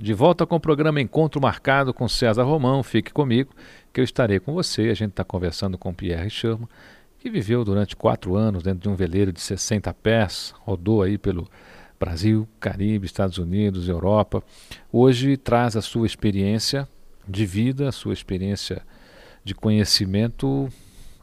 De volta com o programa Encontro Marcado com César Romão. Fique comigo, que eu estarei com você. A gente está conversando com Pierre Sherman, que viveu durante quatro anos dentro de um veleiro de 60 pés, rodou aí pelo Brasil, Caribe, Estados Unidos, Europa. Hoje traz a sua experiência de vida, a sua experiência de conhecimento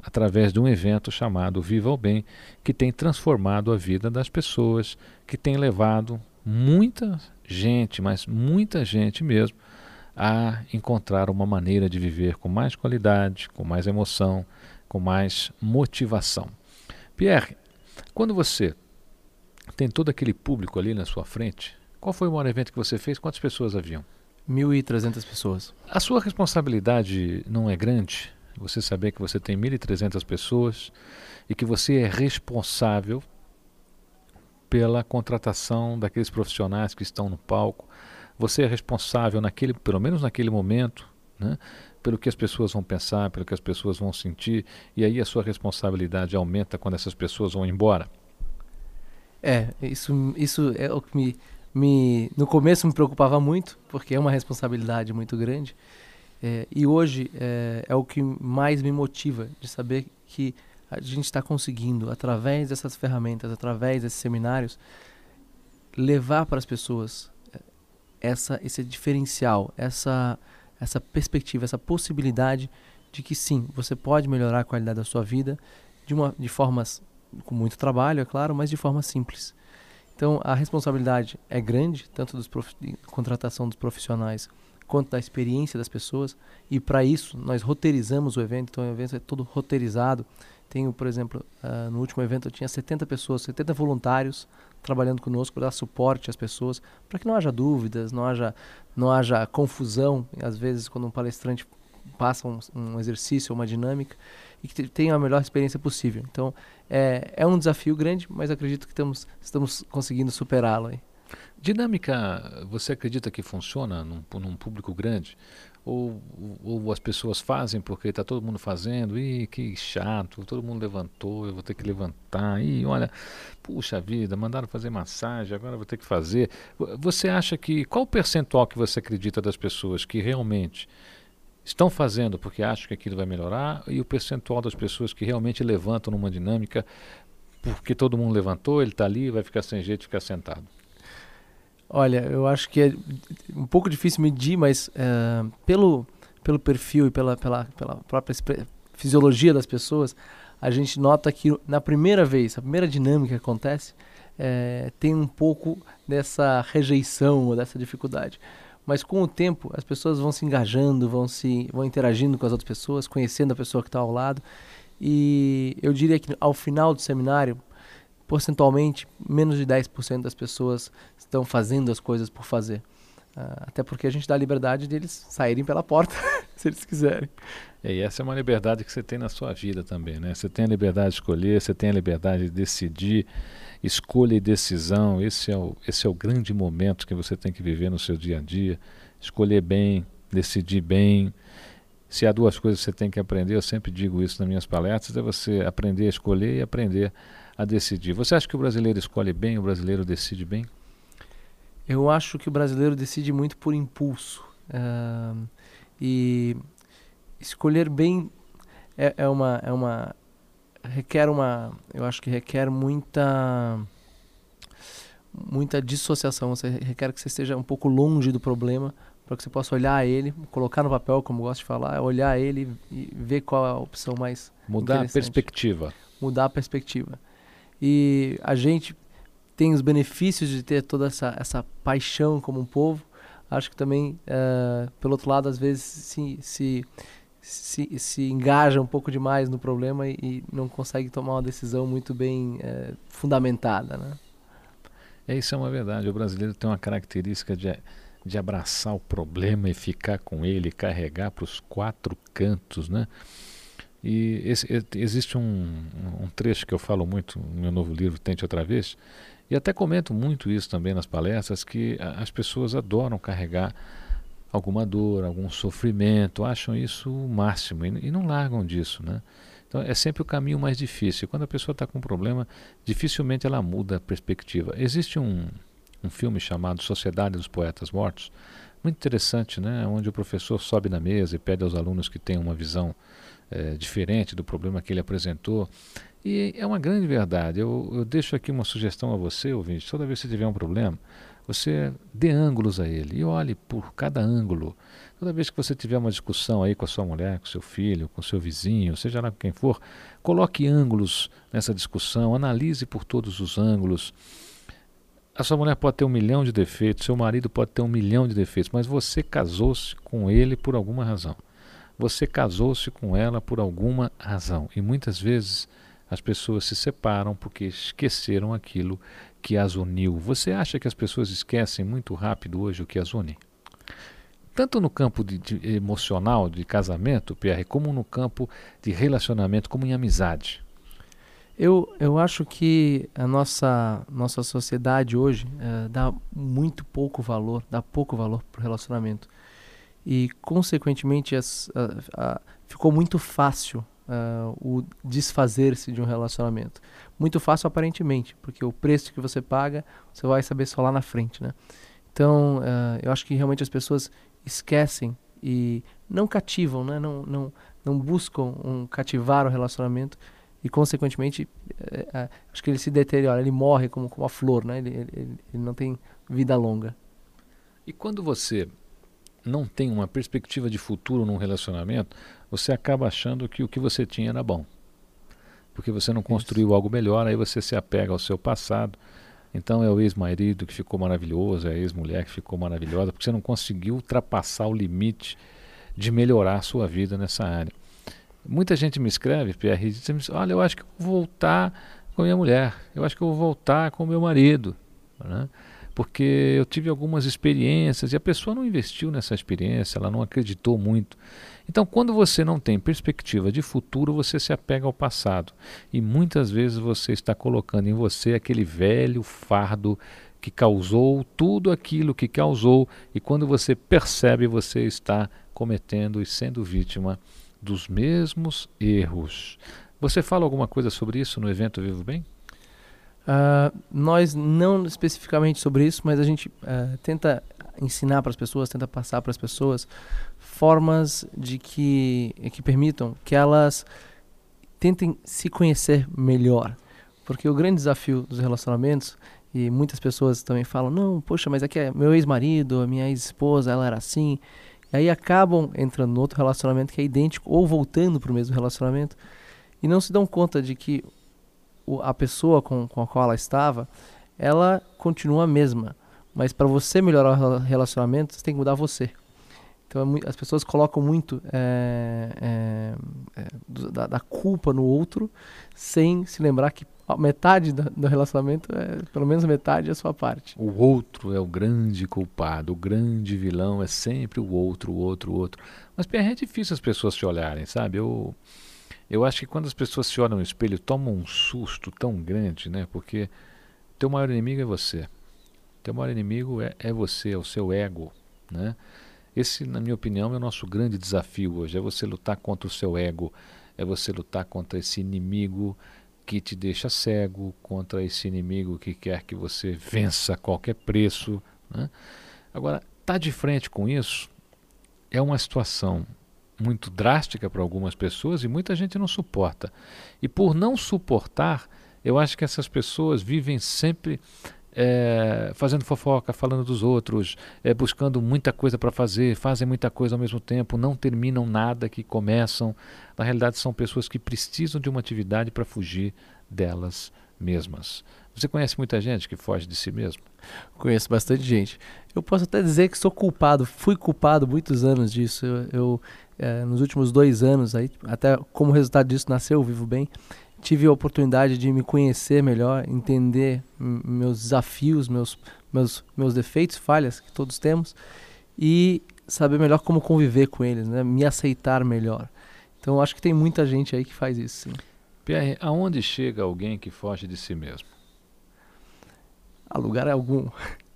através de um evento chamado Viva o Bem, que tem transformado a vida das pessoas, que tem levado muita gente, mas muita gente mesmo, a encontrar uma maneira de viver com mais qualidade, com mais emoção, com mais motivação. Pierre, quando você tem todo aquele público ali na sua frente, qual foi o maior evento que você fez? Quantas pessoas haviam? 1.300 pessoas. A sua responsabilidade não é grande? Você saber que você tem 1.300 pessoas e que você é responsável pela contratação daqueles profissionais que estão no palco. Você é responsável naquele, pelo menos naquele momento, né, pelo que as pessoas vão pensar, pelo que as pessoas vão sentir, e aí a sua responsabilidade aumenta quando essas pessoas vão embora. É, isso, isso é o que me, me no começo me preocupava muito, porque é uma responsabilidade muito grande. É, e hoje é, é, o que mais me motiva de saber que a gente está conseguindo, através dessas ferramentas, através desses seminários, levar para as pessoas é, essa, esse diferencial, essa, essa perspectiva, essa possibilidade de que sim, você pode melhorar a qualidade da sua vida de, uma, de formas com muito trabalho, é claro, mas de forma simples. Então a responsabilidade é grande, tanto da contratação dos profissionais quanto da experiência das pessoas. E para isso, nós roteirizamos o evento, então o evento é todo roteirizado. Tenho, por exemplo, uh, no último evento eu tinha 70 pessoas, 70 voluntários trabalhando conosco para dar suporte às pessoas, para que não haja dúvidas, não haja, não haja confusão, às vezes quando um palestrante passa um, um exercício, uma dinâmica, e que tenha a melhor experiência possível. Então, é, é um desafio grande, mas acredito que estamos, estamos conseguindo superá-lo. Dinâmica, você acredita que funciona num, num público grande? Ou, ou, as pessoas fazem porque está todo mundo fazendo, e que chato, todo mundo levantou, eu vou ter que levantar, e olha, puxa vida, mandaram fazer massagem, agora vou ter que fazer. Você acha que, qual o percentual que você acredita das pessoas que realmente estão fazendo porque acham que aquilo vai melhorar, e o percentual das pessoas que realmente levantam numa dinâmica porque todo mundo levantou, ele está ali, vai ficar sem jeito ficar sentado? Olha, eu acho que é um pouco difícil medir, mas uh, pelo, pelo perfil e pela, pela, pela própria fisiologia das pessoas, a gente nota que na primeira vez, a primeira dinâmica que acontece, é, tem um pouco dessa rejeição ou dessa dificuldade. Mas com o tempo, as pessoas vão se engajando, vão se vão interagindo com as outras pessoas, conhecendo a pessoa que está ao lado. E eu diria que ao final do seminário, percentualmente, menos de 10% das pessoas estão fazendo as coisas por fazer. Uh, até porque a gente dá a liberdade deles saírem pela porta, se eles quiserem. É, e essa é uma liberdade que você tem na sua vida também, né? Você tem a liberdade de escolher, você tem a liberdade de decidir, escolha e decisão. Esse é o, esse é o grande momento que você tem que viver no seu dia a dia. Escolher bem, decidir bem. Se há duas coisas que você tem que aprender, eu sempre digo isso nas minhas palestras, é você aprender a escolher e aprender a decidir. Você acha que o brasileiro escolhe bem, o brasileiro decide bem? Eu acho que o brasileiro decide muito por impulso. Uh, e escolher bem é, é, uma, é uma. requer uma. Eu acho que requer muita. muita dissociação. Você requer que você esteja um pouco longe do problema para que você possa olhar ele, colocar no papel, como gosto de falar, olhar ele e ver qual é a opção mais. Mudar a perspectiva. Mudar a perspectiva. E a gente tem os benefícios de ter toda essa, essa paixão como um povo. Acho que também, uh, pelo outro lado, às vezes se, se, se, se engaja um pouco demais no problema e, e não consegue tomar uma decisão muito bem uh, fundamentada. Né? É, isso é uma verdade. O brasileiro tem uma característica de, de abraçar o problema e ficar com ele, carregar para os quatro cantos, né? E esse, existe um, um, trecho que eu falo muito no meu novo livro, Tente Outra Vez, e até comento muito isso também nas palestras, que as pessoas adoram carregar alguma dor, algum sofrimento, acham isso o máximo e, e não largam disso, né? Então é sempre o caminho mais difícil. Quando a pessoa está com um problema, dificilmente ela muda a perspectiva. Existe um, um filme chamado Sociedade dos Poetas Mortos, muito interessante, né? onde o professor sobe na mesa e pede aos alunos que tenham uma visão é, diferente do problema que ele apresentou. E é uma grande verdade. Eu, eu deixo aqui uma sugestão a você, ouvinte: toda vez que você tiver um problema, você dê ângulos a ele e olhe por cada ângulo. Toda vez que você tiver uma discussão aí com a sua mulher, com seu filho, com seu vizinho, seja lá quem for, coloque ângulos nessa discussão, analise por todos os ângulos. A sua mulher pode ter um milhão de defeitos, seu marido pode ter um milhão de defeitos, mas você casou-se com ele por alguma razão. Você casou-se com ela por alguma razão. E muitas vezes as pessoas se separam porque esqueceram aquilo que as uniu. Você acha que as pessoas esquecem muito rápido hoje o que as une? Tanto no campo de, de emocional, de casamento, Pierre, como no campo de relacionamento, como em amizade. Eu, eu acho que a nossa, nossa sociedade hoje uh, dá muito pouco valor, dá pouco valor para o relacionamento. E, consequentemente, as, uh, uh, ficou muito fácil o desfazer-se de um relacionamento. Muito fácil, aparentemente, porque o preço que você paga, você vai saber só lá na frente. Né? Então, eu acho que realmente as pessoas esquecem e não cativam, né? não, não, não buscam um cativar o relacionamento e consequentemente é, é, acho que ele se deteriora, ele morre como, como a flor, né? Ele, ele, ele, não tem vida longa. E quando você não tem uma perspectiva de futuro num relacionamento, você acaba achando que o que você tinha era bom. Porque você não construiu Isso. algo melhor, aí você se apega ao seu passado. Então é o ex-marido que ficou maravilhoso, é a ex-mulher que ficou maravilhosa, porque você não conseguiu ultrapassar o limite de melhorar a sua vida nessa área. Muita gente me escreve, Pierre, e diz: Olha, eu acho que eu vou voltar com a minha mulher, eu acho que eu vou voltar com o meu marido. Né? Porque eu tive algumas experiências e a pessoa não investiu nessa experiência, ela não acreditou muito. Então, quando você não tem perspectiva de futuro, você se apega ao passado. E muitas vezes você está colocando em você aquele velho fardo que causou tudo aquilo que causou, e quando você percebe, você está cometendo e sendo vítima dos mesmos erros. Você fala alguma coisa sobre isso no evento Vivo Bem? Uh, nós não especificamente sobre isso, mas a gente uh, tenta ensinar para as pessoas, tenta passar para as pessoas formas de que que permitam que elas tentem se conhecer melhor, porque o grande desafio dos relacionamentos e muitas pessoas também falam não, poxa, mas aqui é meu ex-marido, a minha ex-esposa, ela era assim. E aí acabam entrando no outro relacionamento que é idêntico ou voltando para o mesmo relacionamento e não se dão conta de que a pessoa com, com a qual ela estava, ela continua a mesma. Mas para você melhorar o relacionamento, você tem que mudar você. Então é, as pessoas colocam muito é, é, é da, da, culpa no outro, sem se lembrar que metade do, do relacionamento, é, pelo menos metade, é a sua parte. O outro é o grande culpado, o grande vilão é sempre o outro, o outro, o outro. Mas é difícil as pessoas se olharem, sabe? Eu, eu acho que quando as pessoas se olham no espelho, tomam um susto tão grande, né? Porque teu maior inimigo é você. Teu maior inimigo é, é você, é o seu ego, né? Esse, na minha opinião, é o nosso grande desafio hoje. É você lutar contra o seu ego, é você lutar contra esse inimigo que te deixa cego, contra esse inimigo que quer que você vença a qualquer preço. Né? Agora, tá de frente com isso é uma situação muito drástica para algumas pessoas e muita gente não suporta. E por não suportar, eu acho que essas pessoas vivem sempre é, fazendo fofoca, falando dos outros, é, buscando muita coisa para fazer, fazem muita coisa ao mesmo tempo, não terminam nada que começam. Na realidade, são pessoas que precisam de uma atividade para fugir delas mesmas. Você conhece muita gente que foge de si mesmo? Conheço bastante gente. Eu posso até dizer que sou culpado, fui culpado muitos anos disso. Eu, eu é, nos últimos dois anos, aí, até como resultado disso nasceu o Vivo Bem, tive a oportunidade de me conhecer melhor, entender meus desafios, meus, meus, meus defeitos, falhas que todos temos e saber melhor como conviver com eles, né? me aceitar melhor. Então acho que tem muita gente aí que faz isso. Sim. Pierre, aonde chega alguém que foge de si mesmo? A lugar algum.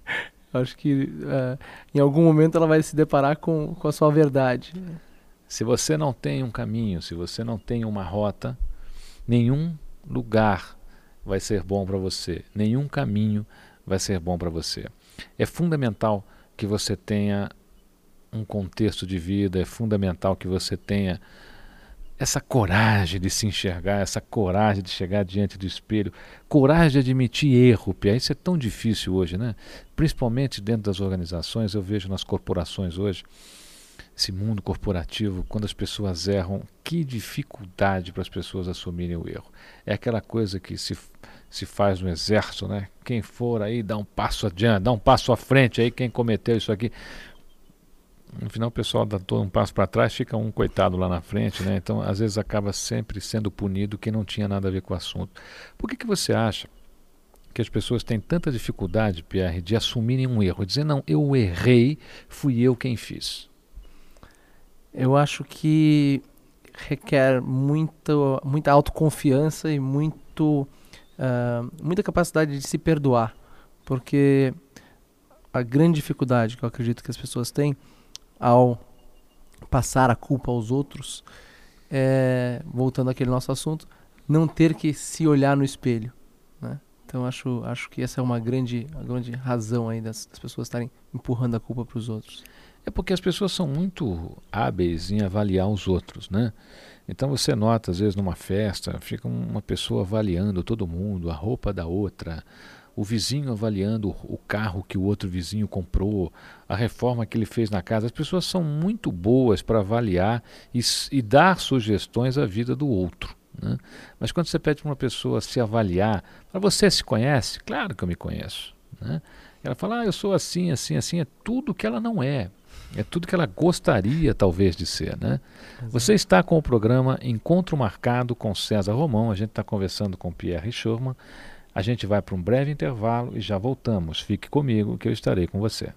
acho que uh, em algum momento ela vai se deparar com, com a sua verdade. Se você não tem um caminho, se você não tem uma rota, nenhum lugar vai ser bom para você, nenhum caminho vai ser bom para você. É fundamental que você tenha um contexto de vida, é fundamental que você tenha essa coragem de se enxergar, essa coragem de chegar diante do espelho, coragem de admitir erro, Pia. Isso é tão difícil hoje, né? Principalmente dentro das organizações, eu vejo nas corporações hoje, esse mundo corporativo, quando as pessoas erram, que dificuldade para as pessoas assumirem o erro. É aquela coisa que se, se faz no exército, né? Quem for aí dá um passo adiante, dá um passo à frente aí, quem cometeu isso aqui no final o pessoal dá todo um passo para trás, fica um coitado lá na frente, né? Então, às vezes acaba sempre sendo punido quem não tinha nada a ver com o assunto. Por que, que você acha que as pessoas têm tanta dificuldade, Pierre, de assumirem um erro, dizer não, eu errei, fui eu quem fiz? Eu acho que requer muito, muita autoconfiança e muito, uh, muita capacidade de se perdoar, porque a grande dificuldade que eu acredito que as pessoas têm ao passar a culpa aos outros, é, voltando àquele nosso assunto, não ter que se olhar no espelho. Então acho, acho que essa é uma grande, uma grande razão aí das, das pessoas estarem empurrando a culpa para os outros. É porque as pessoas são muito hábeis em avaliar os outros, né? Então você nota, às vezes, numa festa, fica uma pessoa avaliando todo mundo, a roupa da outra, o vizinho avaliando o carro que o outro vizinho comprou, a reforma que ele fez na casa. As pessoas são muito boas para avaliar e, e, dar sugestões à vida do outro. Né? Mas quando você pede para uma pessoa se avaliar, para você se conhece? Claro que eu me conheço. Né? Ela fala, ah, eu sou assim, assim, assim, é tudo que ela não é. É tudo que ela gostaria, talvez, de ser. Né? Você está com o programa Encontro Marcado com César Romão. A gente está conversando com Pierre Schurman. A gente vai para um breve intervalo e já voltamos. Fique comigo que eu estarei com você.